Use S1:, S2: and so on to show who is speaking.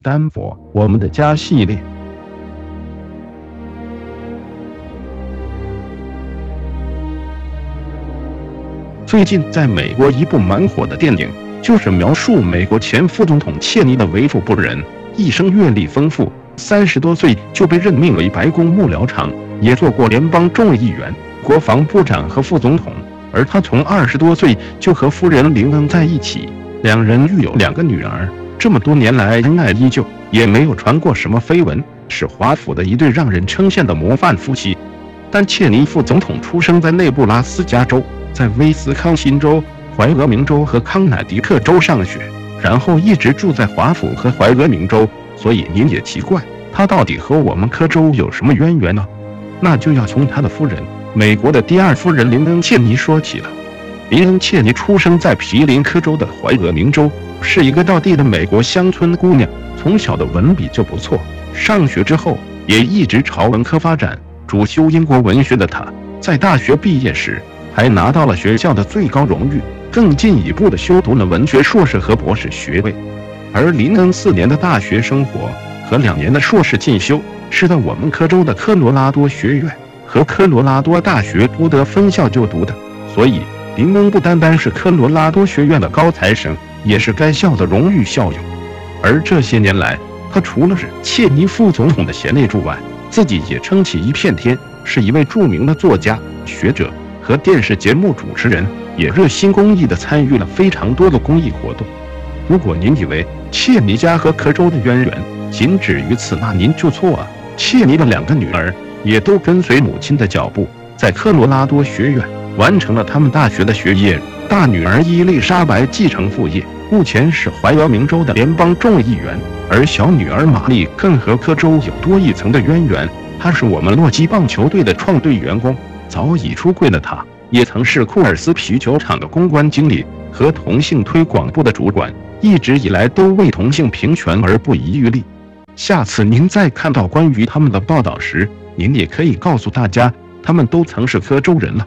S1: 丹佛，我们的家系列。最近在美国一部蛮火的电影，就是描述美国前副总统切尼的为富不仁，一生阅历丰富，三十多岁就被任命为白宫幕僚长，也做过联邦众议员、国防部长和副总统。而他从二十多岁就和夫人林恩在一起，两人育有两个女儿。这么多年来恩爱依旧，也没有传过什么绯闻，是华府的一对让人称羡的模范夫妻。但切尼副总统出生在内布拉斯加州，在威斯康辛州、怀俄明州和康乃狄克州上学，然后一直住在华府和怀俄明州。所以您也奇怪，他到底和我们科州有什么渊源呢？那就要从他的夫人，美国的第二夫人林恩·切尼说起了。林恩·切尼出生在毗邻科州的怀俄明州。是一个道地的美国乡村姑娘，从小的文笔就不错。上学之后也一直朝文科发展，主修英国文学的她，在大学毕业时还拿到了学校的最高荣誉，更进一步的修读了文学硕士和博士学位。而林恩四年的大学生活和两年的硕士进修是在我们科州的科罗拉多学院和科罗拉多大学多德分校就读的，所以林恩不单单是科罗拉多学院的高材生。也是该校的荣誉校友，而这些年来，他除了是切尼副总统的贤内助外，自己也撑起一片天，是一位著名的作家、学者和电视节目主持人，也热心公益的参与了非常多的公益活动。如果您以为切尼家和科州的渊源仅止于此，那您就错了。切尼的两个女儿也都跟随母亲的脚步，在科罗拉多学院完成了他们大学的学业。大女儿伊丽莎白继承父业，目前是怀俄明州的联邦众议员，而小女儿玛丽更和科州有多一层的渊源。她是我们洛基棒球队的创队员工，早已出柜的她，也曾是库尔斯皮球场的公关经理和同性推广部的主管，一直以来都为同性平权而不遗余力。下次您再看到关于他们的报道时，您也可以告诉大家，他们都曾是科州人了。